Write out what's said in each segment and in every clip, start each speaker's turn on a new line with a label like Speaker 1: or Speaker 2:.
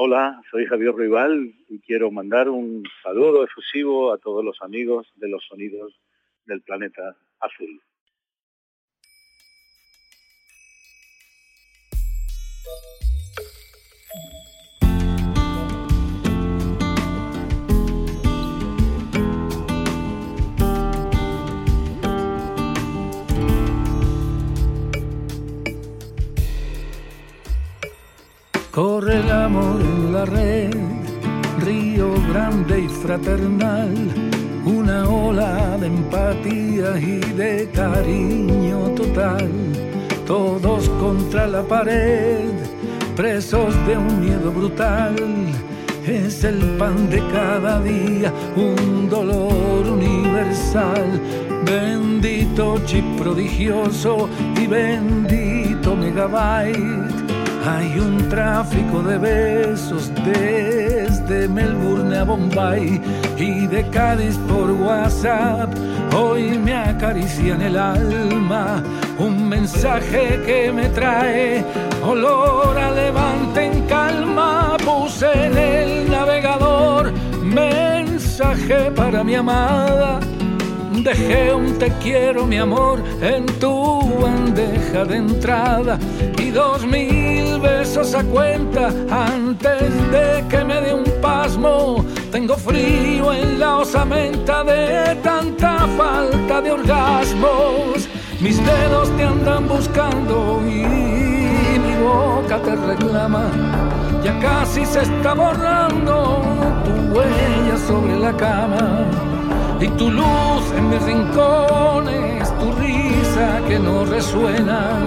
Speaker 1: Hola, soy Javier Rival y quiero mandar un saludo efusivo a todos los amigos de los sonidos del planeta azul.
Speaker 2: Corre el amor en la red, río grande y fraternal, una ola de empatía y de cariño total. Todos contra la pared, presos de un miedo brutal. Es el pan de cada día, un dolor universal. Bendito chip prodigioso y bendito megabyte hay un tráfico de besos desde Melbourne a Bombay y de Cádiz por WhatsApp. Hoy me acarician el alma un mensaje que me trae olor a levante en calma. Puse en el navegador mensaje para mi amada Dejé un te quiero, mi amor, en tu bandeja de entrada y dos mil besos a cuenta antes de que me dé un pasmo. Tengo frío en la osamenta de tanta falta de orgasmos. Mis dedos te andan buscando y mi boca te reclama. Ya casi se está borrando tu huella sobre la cama y tu luz en mis rincones, tu risa que no resuena,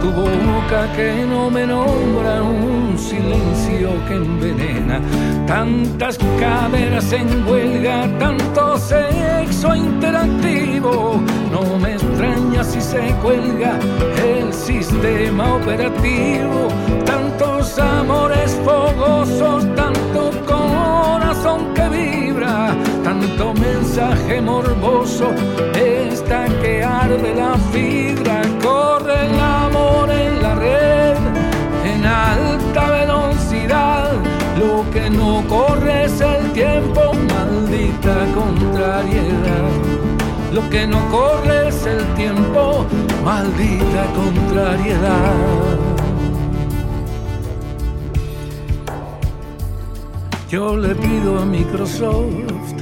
Speaker 2: tu boca que no me nombra, un silencio que envenena, tantas caderas en huelga, tanto sexo interactivo, no me extraña si se cuelga el sistema operativo, tantos amores fogosos, tanto corazón que vibra. Tanto mensaje morboso, esta que arde la fibra, tiempo, maldita contrariedad. Lo que no corre es el tiempo, maldita contrariedad. Yo le pido a Microsoft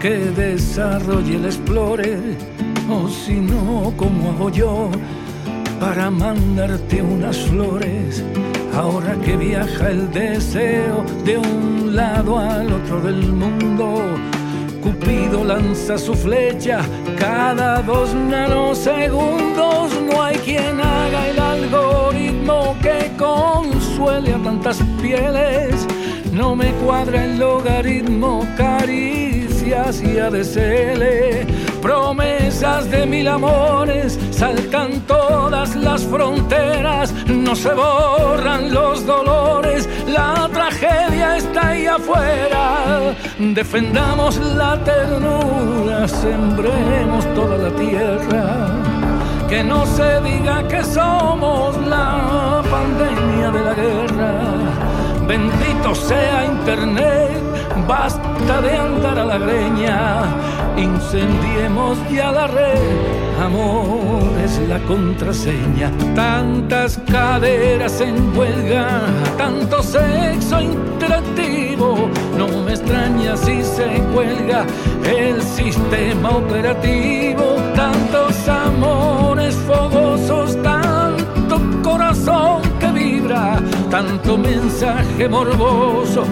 Speaker 2: que desarrolle el Explorer, o si no, como hago yo para mandarte unas flores. Ahora que viaja el deseo de un lado al otro del mundo, Cupido lanza su flecha cada dos nanosegundos. No hay quien haga el algoritmo que consuele a tantas pieles. No me cuadra el logaritmo, cari y ADCL. Promesas de mil amores saltan todas las fronteras, no se borran los dolores, la tragedia está ahí afuera. Defendamos la ternura, sembremos toda la tierra. Que no se diga que somos la pandemia de la guerra. Bendito sea Internet basta de andar a la greña, incendiemos ya la red, amor es la contraseña. Tantas caderas en huelga, tanto sexo interactivo, no me extraña si se cuelga el sistema operativo, tantos tanto mensaje morboso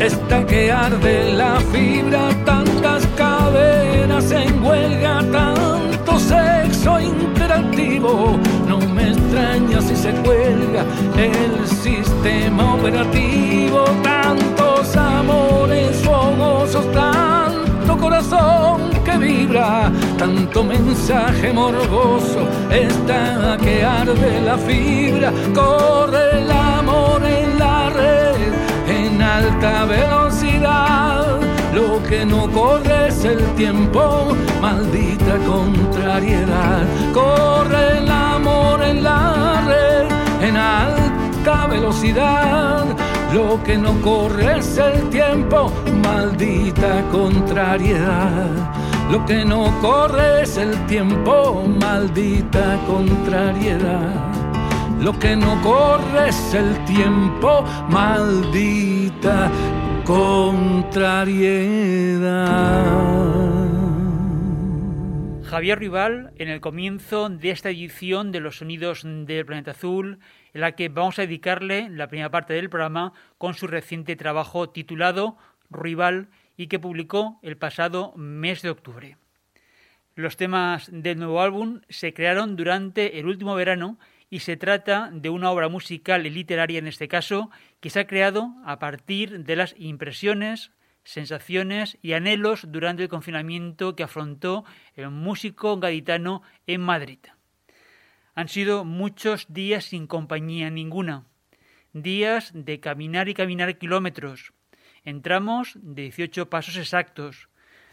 Speaker 2: esta que arde la fibra, tantas cadenas en huelga, tanto sexo interactivo. No me extraña si se cuelga el sistema operativo. tantos amores fogosos, tanto corazón vibra, tanto mensaje morboso, está que arde la fibra, corre el amor en la red, en alta velocidad. Lo que no corre es el tiempo, maldita contrariedad. Corre el amor en la red, en alta velocidad lo que no corre es el tiempo, maldita contrariedad. Lo que no corre es el tiempo, maldita contrariedad. Lo que no corre es el tiempo, maldita contrariedad.
Speaker 3: Javier Rival, en el comienzo de esta edición de los sonidos del planeta azul, en la que vamos a dedicarle la primera parte del programa con su reciente trabajo titulado Rival y que publicó el pasado mes de octubre. Los temas del nuevo álbum se crearon durante el último verano y se trata de una obra musical y literaria en este caso que se ha creado a partir de las impresiones, sensaciones y anhelos durante el confinamiento que afrontó el músico gaditano en Madrid. Han sido muchos días sin compañía ninguna, días de caminar y caminar kilómetros, en tramos de 18 pasos exactos,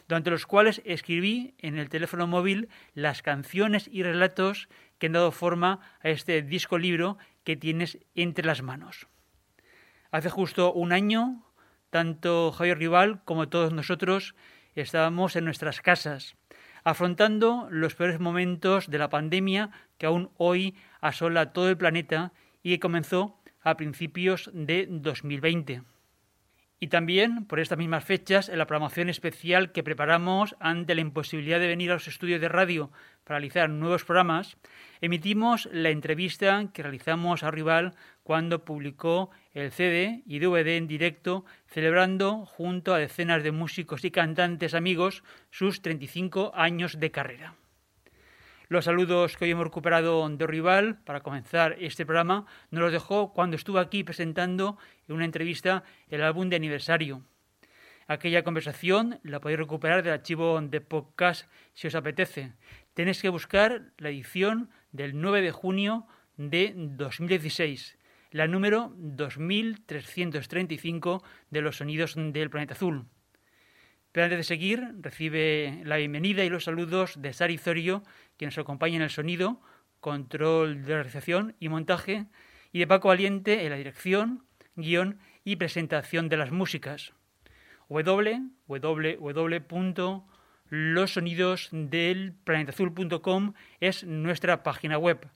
Speaker 3: durante los cuales escribí en el teléfono móvil las canciones y relatos que han dado forma a este disco libro que tienes entre las manos. Hace justo un año, tanto Javier Rival como todos nosotros estábamos en nuestras casas, afrontando los peores momentos de la pandemia que aún hoy asola todo el planeta y que comenzó a principios de 2020. Y también por estas mismas fechas, en la programación especial que preparamos ante la imposibilidad de venir a los estudios de radio para realizar nuevos programas, emitimos la entrevista que realizamos a Rival cuando publicó el CD y DVD en directo, celebrando junto a decenas de músicos y cantantes amigos sus 35 años de carrera. Los saludos que hoy hemos recuperado de Rival para comenzar este programa nos los dejó cuando estuvo aquí presentando en una entrevista el álbum de aniversario. Aquella conversación la podéis recuperar del archivo de podcast si os apetece. Tenéis que buscar la edición del 9 de junio de 2016, la número 2335 de los sonidos del planeta azul. Pero antes de seguir, recibe la bienvenida y los saludos de Sari Zorio, quien nos acompaña en el sonido, control de realización y montaje, y de Paco Valiente en la dirección, guion y presentación de las músicas. www.losonidosdelplanetazul.com es nuestra página web.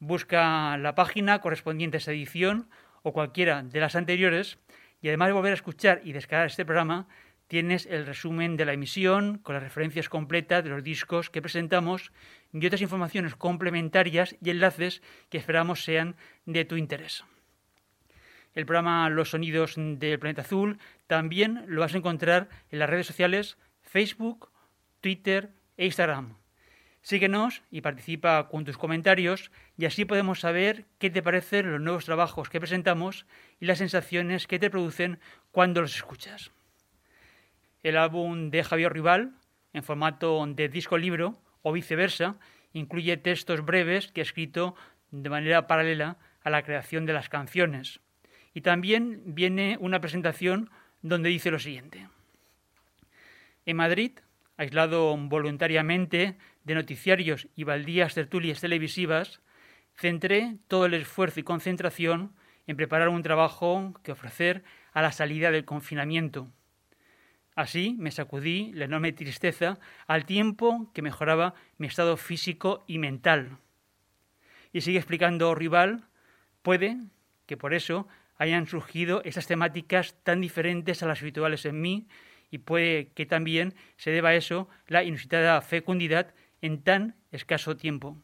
Speaker 3: Busca la página correspondiente a esa edición o cualquiera de las anteriores y además de volver a escuchar y descargar este programa, tienes el resumen de la emisión con las referencias completas de los discos que presentamos y otras informaciones complementarias y enlaces que esperamos sean de tu interés. El programa Los Sonidos del Planeta Azul también lo vas a encontrar en las redes sociales Facebook, Twitter e Instagram. Síguenos y participa con tus comentarios y así podemos saber qué te parecen los nuevos trabajos que presentamos y las sensaciones que te producen cuando los escuchas. El álbum de Javier Rival, en formato de disco libro o viceversa, incluye textos breves que ha escrito de manera paralela a la creación de las canciones. Y también viene una presentación donde dice lo siguiente. En Madrid, aislado voluntariamente de noticiarios y baldías tertulias televisivas, centré todo el esfuerzo y concentración en preparar un trabajo que ofrecer a la salida del confinamiento Así me sacudí la enorme tristeza al tiempo que mejoraba mi estado físico y mental. Y sigue explicando Rival, puede que por eso hayan surgido esas temáticas tan diferentes a las habituales en mí y puede que también se deba a eso la inusitada fecundidad en tan escaso tiempo.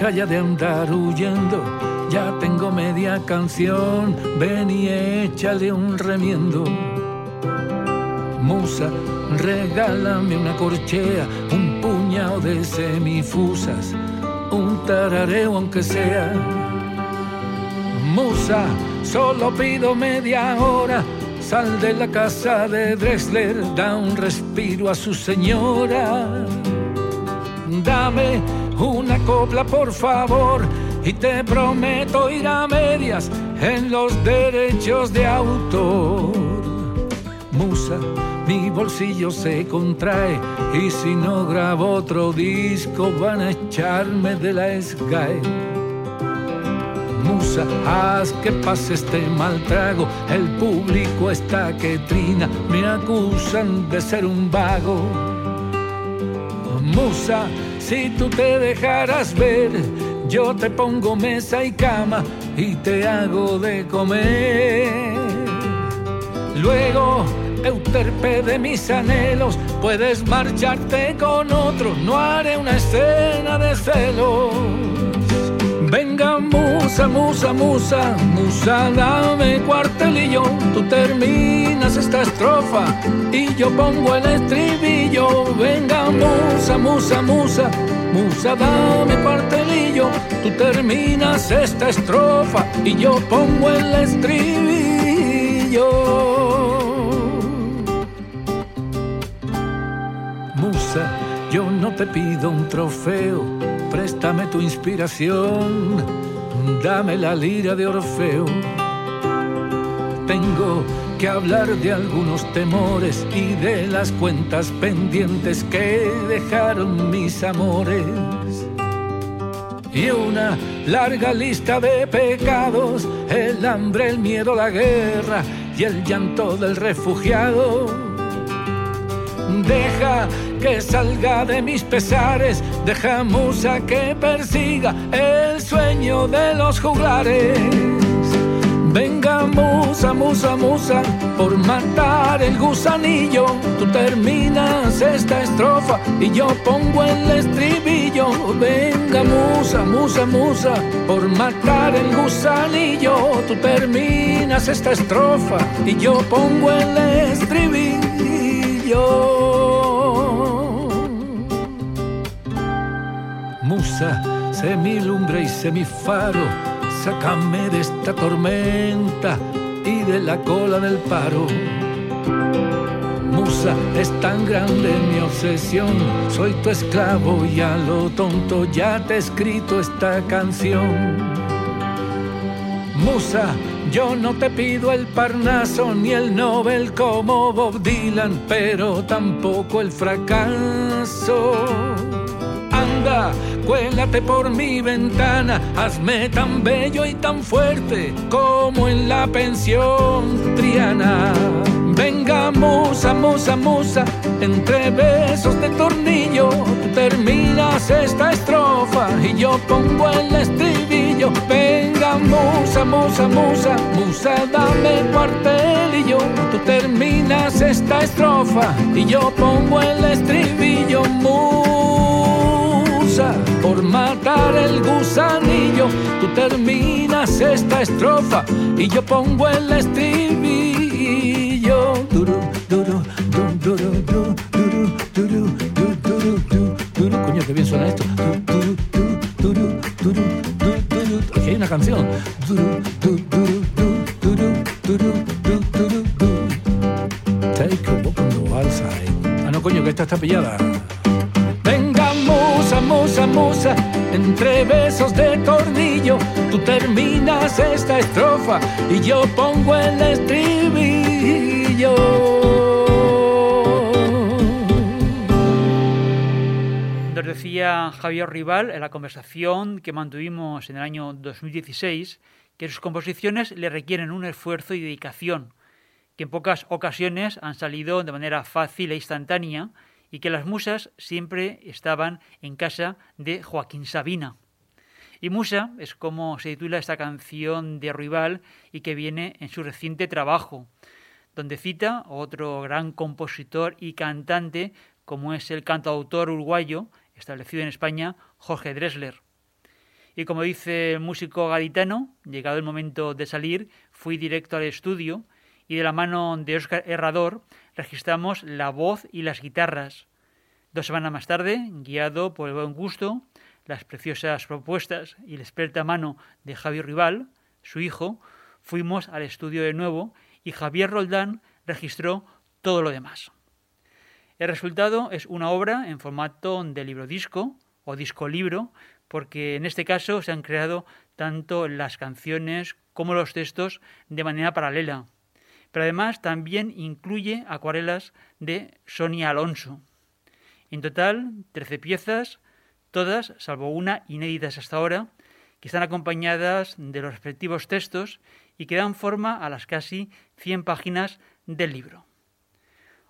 Speaker 2: Ya de andar huyendo ya tengo media canción, ven y échale un remiendo. Musa, regálame una corchea, un puñado de semifusas, un tarareo aunque sea. Musa, solo pido media hora, sal de la casa de Dressler, da un respiro a su señora. Dame una copla por favor y te prometo ir a medias en los derechos de autor. Musa, mi bolsillo se contrae y si no grabo otro disco van a echarme de la Sky. Musa, haz que pase este mal trago, el público está que trina, me acusan de ser un vago. Musa, si tú te dejaras ver, yo te pongo mesa y cama y te hago de comer. Luego, euterpe de mis anhelos, puedes marcharte con otro, no haré una escena de celos. Venga, musa, musa, musa, musa, dame cuartelillo. Tú terminas esta estrofa y yo pongo el estribillo. Venga, musa, musa, musa, musa, dame cuartelillo. Tú terminas esta estrofa y yo pongo el estribillo. Musa, yo no te pido un trofeo préstame tu inspiración, dame la lira de Orfeo. Tengo que hablar de algunos temores y de las cuentas pendientes que dejaron mis amores. Y una larga lista de pecados, el hambre, el miedo, la guerra y el llanto del refugiado. Deja que salga de mis pesares, deja musa que persiga el sueño de los juglares. Venga musa, musa, musa, por matar el gusanillo, tú terminas esta estrofa y yo pongo el estribillo. Venga musa, musa, musa, por matar el gusanillo, tú terminas esta estrofa y yo pongo el estribillo. Musa, semilumbre y semifaro, sácame de esta tormenta y de la cola del paro. Musa, es tan grande mi obsesión, soy tu esclavo y a lo tonto ya te he escrito esta canción. Musa, yo no te pido el Parnaso ni el Nobel como Bob Dylan, pero tampoco el fracaso. Anda, cuélate por mi ventana, hazme tan bello y tan fuerte como en la pensión Triana. Venga, musa, musa, musa, entre besos de tornillo, tú terminas esta estrofa y yo pongo el estribillo. Venga, musa, musa, musa, musa, dame cuartelillo, tú terminas esta estrofa y yo pongo el estribillo. Musa, por matar el gusanillo, tú terminas esta estrofa y yo pongo el estribillo. Coño, qué bien suena esto. Aquí hay una canción. Take a walk on the wild side. Ah, no, coño, que esta está pillada. Musa, entre besos de tornillo, tú terminas esta estrofa y yo pongo el estribillo.
Speaker 3: Nos decía Javier Rival en la conversación que mantuvimos en el año 2016 que sus composiciones le requieren un esfuerzo y dedicación, que en pocas ocasiones han salido de manera fácil e instantánea y que las musas siempre estaban en casa de Joaquín Sabina. Y Musa es como se titula esta canción de Rival y que viene en su reciente trabajo, donde cita otro gran compositor y cantante como es el cantautor uruguayo establecido en España, Jorge Dressler. Y como dice el músico gaditano, llegado el momento de salir, fui directo al estudio y de la mano de Óscar Herrador registramos la voz y las guitarras. Dos semanas más tarde, guiado por el buen gusto, las preciosas propuestas y la experta mano de Javier Rival, su hijo, fuimos al estudio de nuevo y Javier Roldán registró todo lo demás. El resultado es una obra en formato de libro disco o disco libro, porque en este caso se han creado tanto las canciones como los textos de manera paralela. Pero además también incluye acuarelas de Sonia Alonso. En total, 13 piezas, todas, salvo una, inéditas hasta ahora, que están acompañadas de los respectivos textos y que dan forma a las casi 100 páginas del libro.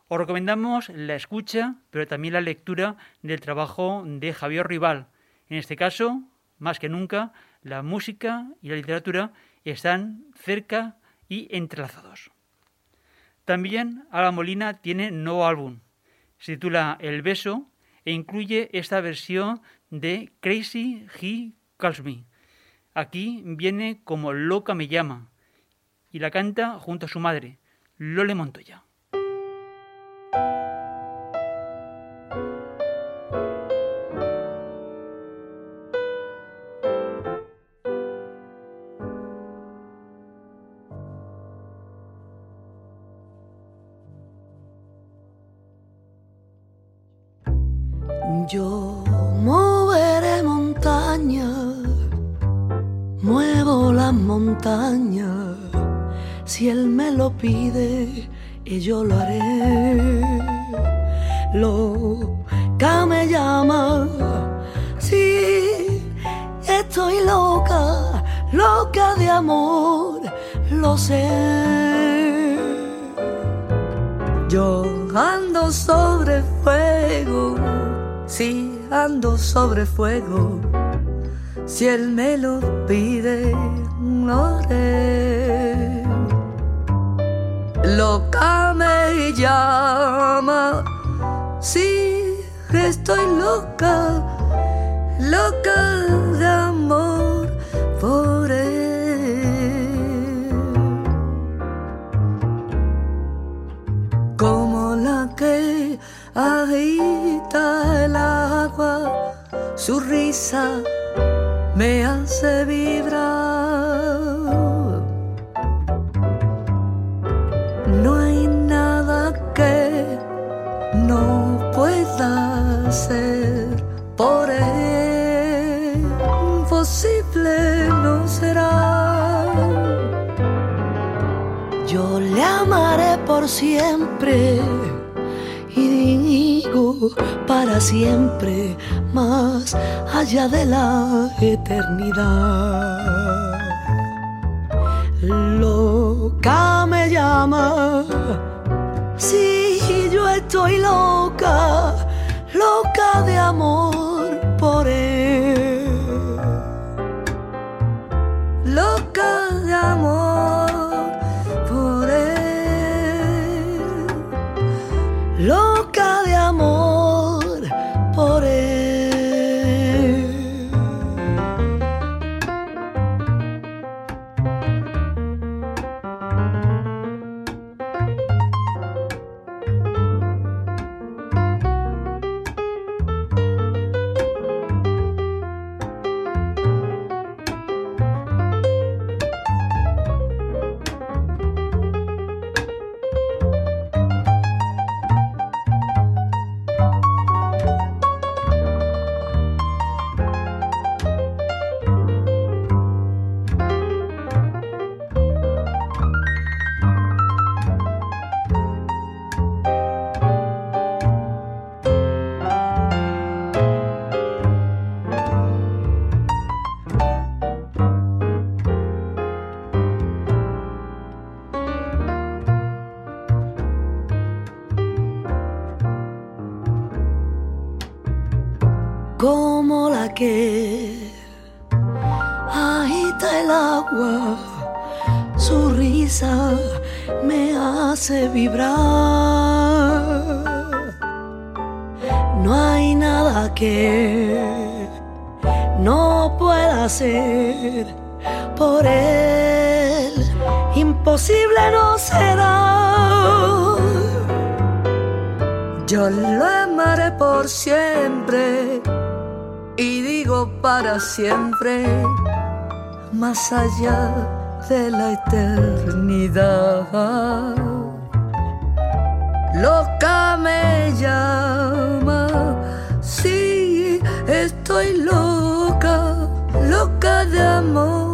Speaker 3: Os recomendamos la escucha, pero también la lectura del trabajo de Javier Rival. En este caso, más que nunca, la música y la literatura están cerca y entrelazados. También Ala Molina tiene nuevo álbum. Se titula El beso e incluye esta versión de Crazy He Calls Me. Aquí viene como Loca me llama y la canta junto a su madre, Lole Montoya.
Speaker 4: Si él me lo pide, lo haré. Loca me llama, si estoy loca, loca de amor por él. Como la que agita el agua, su risa me hace vibrar. No hay nada que no pueda hacer por él, imposible no será. Yo le amaré por siempre y digo para siempre, allá de la eternidad. Loca me llama, imposible no será. Yo lo amaré por siempre y digo para siempre, más allá de la eternidad. Loca me llama, sí, estoy loca, loca de amor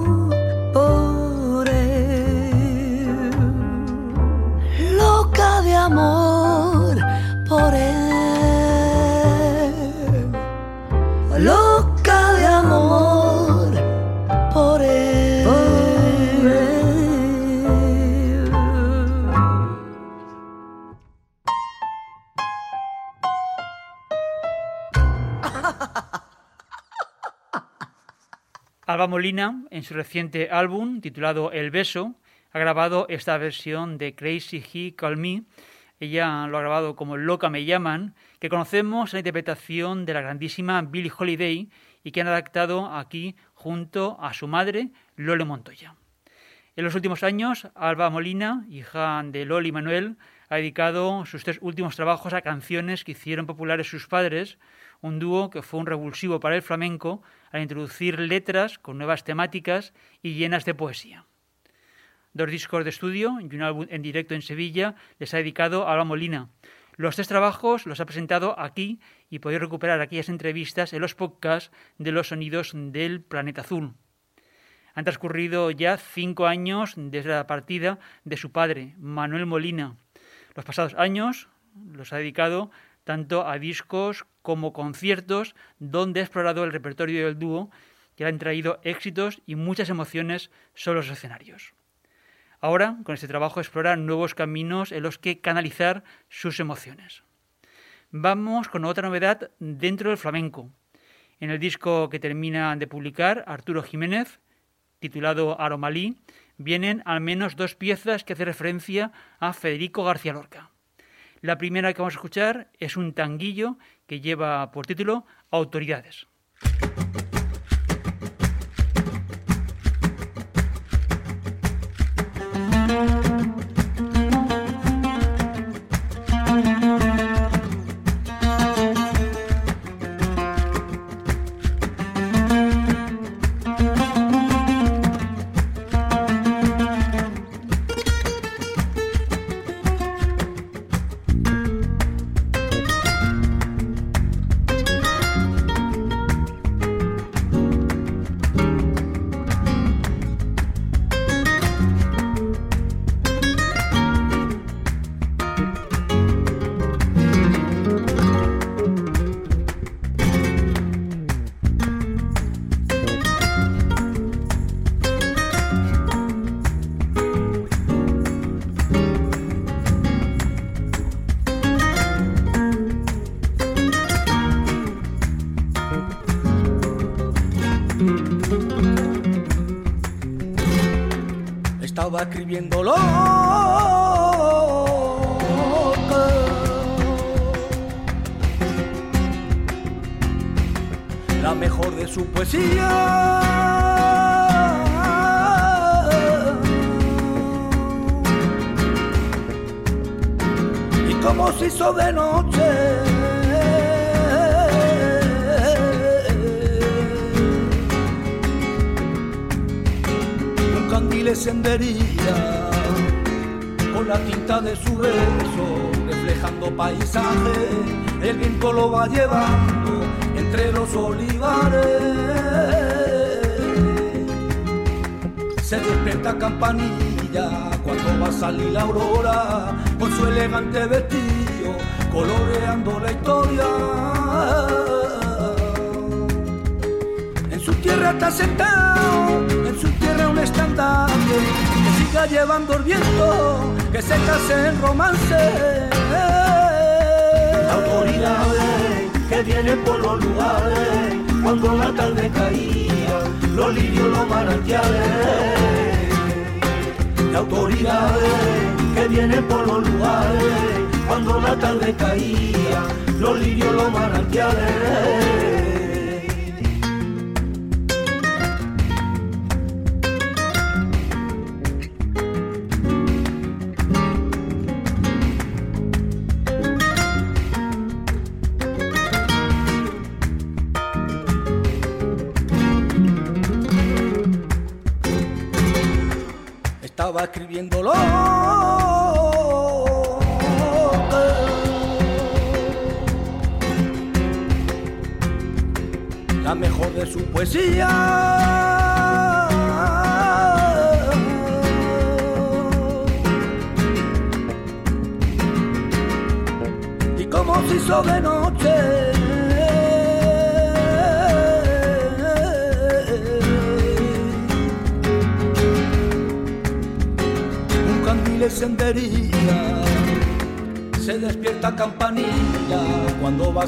Speaker 4: por él. loca de amor por él.
Speaker 3: Alba Molina, en su reciente álbum titulado El Beso, ha grabado esta versión de Crazy He Call Me. Ella lo ha grabado como Loca Me Llaman que conocemos la interpretación de la grandísima Billie Holiday y que han adaptado aquí junto a su madre, Lole Montoya. En los últimos años, Alba Molina, hija de Loli Manuel, ha dedicado sus tres últimos trabajos a canciones que hicieron populares sus padres, un dúo que fue un revulsivo para el flamenco al introducir letras con nuevas temáticas y llenas de poesía. Dos discos de estudio y un álbum en directo en Sevilla les ha dedicado a Alba Molina, los tres trabajos los ha presentado aquí y podéis recuperar aquellas entrevistas en los podcasts de los sonidos del planeta azul. Han transcurrido ya cinco años desde la partida de su padre, Manuel Molina. Los pasados años los ha dedicado tanto a discos como conciertos donde ha explorado el repertorio del dúo que le han traído éxitos y muchas emociones sobre los escenarios. Ahora, con este trabajo, explora nuevos caminos en los que canalizar sus emociones. Vamos con otra novedad dentro del flamenco. En el disco que termina de publicar Arturo Jiménez, titulado Aromalí, vienen al menos dos piezas que hacen referencia a Federico García Lorca. La primera que vamos a escuchar es un tanguillo que lleva por título Autoridades.
Speaker 5: Escribiéndolo. La mejor de su poesía. Y como se hizo de noche. Le encendería con la tinta de su beso, reflejando paisaje, el viento lo va llevando entre los olivares. Se despierta campanilla cuando va a salir la aurora, con su elegante vestido, coloreando la historia. En su tierra está sentado, un estandarte que siga llevando el viento, que se case en romance.
Speaker 6: Autoridades que vienen por los lugares, cuando la tarde caía, los lirios, los manantiales. autoridades que vienen por los lugares, cuando la tarde caía, los lirios, los manantiales.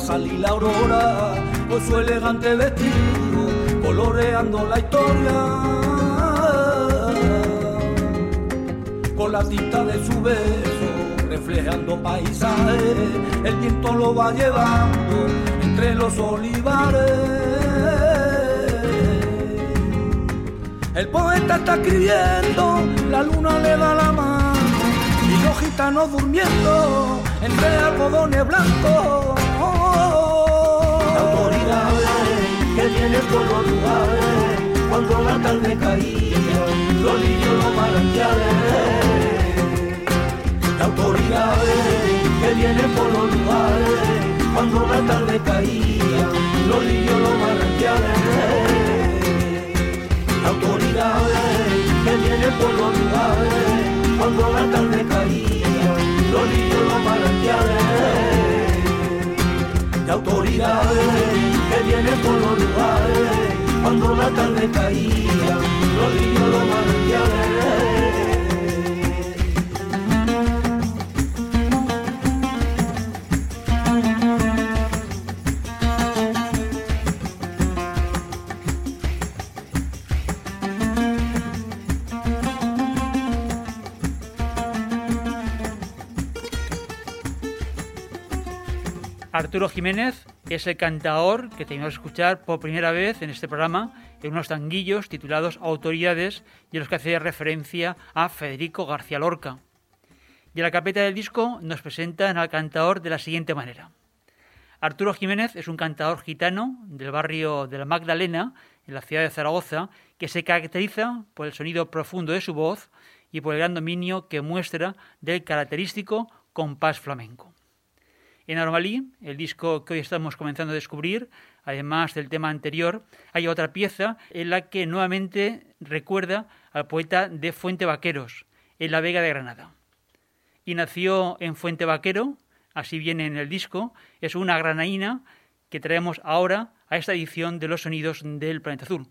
Speaker 5: Salir la aurora con su elegante vestido, coloreando la historia. Con la tinta de su beso, reflejando paisajes, el viento lo va llevando entre los olivares. El poeta está escribiendo, la luna le da la mano los gitanos durmiendo entre algodones blancos.
Speaker 6: Vienen por los cuando la tarde caía, los niños los manantiales. Autoridades que vienen por los lugares cuando la tarde caía, los niños los manantiales. Autoridades que vienen por los lugares cuando la tarde caía, los niños los manantiales de autoridades que vienen por los lugares, cuando la tarde caía, los niños los manantiales
Speaker 3: Arturo Jiménez es el cantador que tenemos que escuchar por primera vez en este programa en unos tanguillos titulados Autoridades y en los que hace referencia a Federico García Lorca. Y en la capeta del disco nos presentan al cantador de la siguiente manera. Arturo Jiménez es un cantador gitano del barrio de la Magdalena, en la ciudad de Zaragoza, que se caracteriza por el sonido profundo de su voz y por el gran dominio que muestra del característico compás flamenco. En Armalí, el disco que hoy estamos comenzando a descubrir, además del tema anterior, hay otra pieza en la que nuevamente recuerda al poeta de Fuente Vaqueros, en la Vega de Granada. Y nació en Fuente Vaquero, así viene en el disco, es una granaína que traemos ahora a esta edición de los sonidos del planeta azul.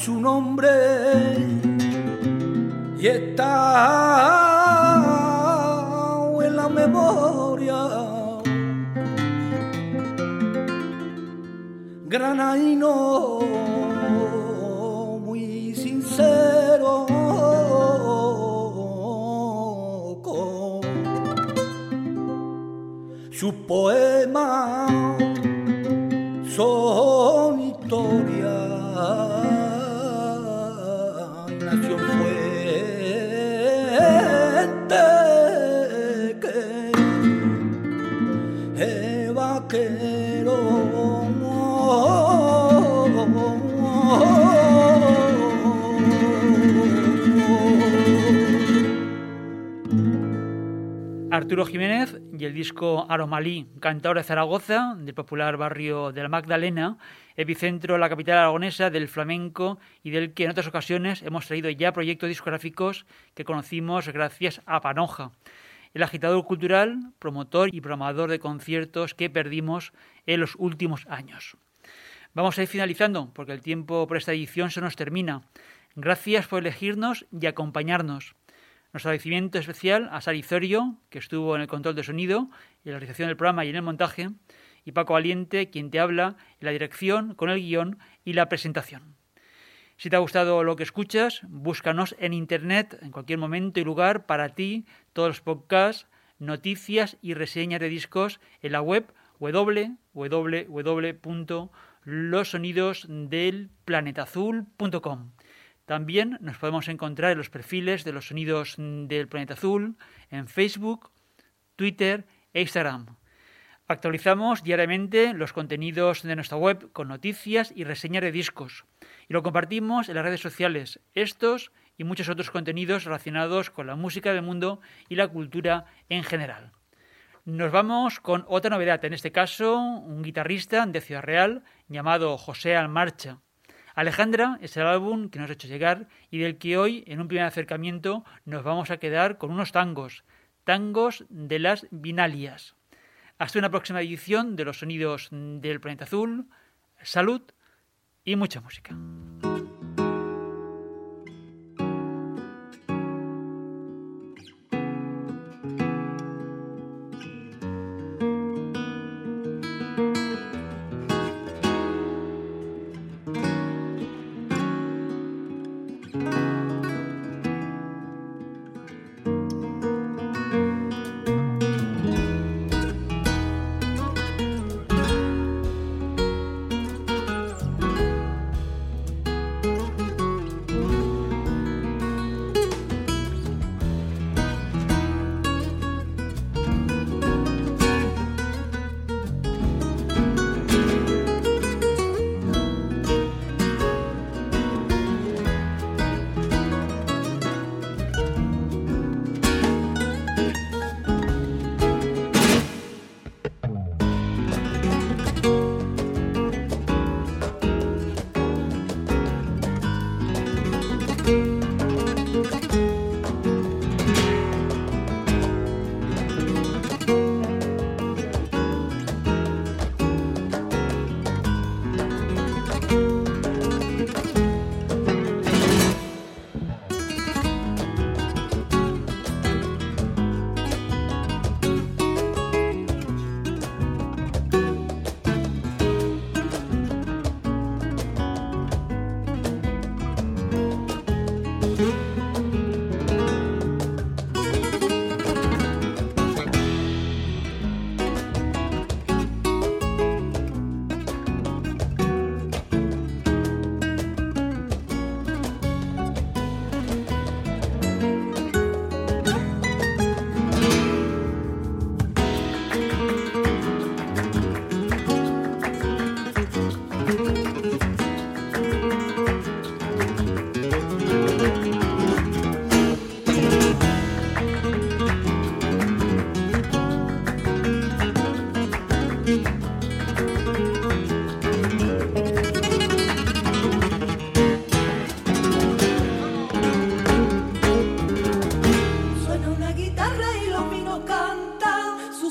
Speaker 5: su nombre y está en la memoria. Granaino
Speaker 3: Jiménez y el disco Aromalí, cantador de Zaragoza, del popular barrio de la Magdalena, epicentro la capital aragonesa del flamenco y del que en otras ocasiones hemos traído ya proyectos discográficos que conocimos gracias a Panoja, el agitador cultural, promotor y programador de conciertos que perdimos en los últimos años. Vamos a ir finalizando porque el tiempo por esta edición se nos termina. Gracias por elegirnos y acompañarnos. Nuestro agradecimiento especial a Sari Zorio, que estuvo en el control de sonido y en la realización del programa y en el montaje, y Paco Valiente, quien te habla en la dirección, con el guion y la presentación. Si te ha gustado lo que escuchas, búscanos en Internet, en cualquier momento y lugar, para ti, todos los podcasts, noticias y reseñas de discos en la web www.losonidosdelplanetazul.com. También nos podemos encontrar en los perfiles de los sonidos del planeta azul en Facebook, Twitter e Instagram. Actualizamos diariamente los contenidos de nuestra web con noticias y reseñas de discos y lo compartimos en las redes sociales, estos y muchos otros contenidos relacionados con la música del mundo y la cultura en general. Nos vamos con otra novedad, en este caso un guitarrista de Ciudad Real llamado José Almarcha Alejandra es el álbum que nos ha hecho llegar y del que hoy, en un primer acercamiento, nos vamos a quedar con unos tangos, tangos de las binalias. Hasta una próxima edición de los sonidos del planeta azul. Salud y mucha música.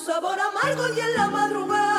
Speaker 7: sabor amargo y en la madrugada.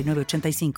Speaker 8: 85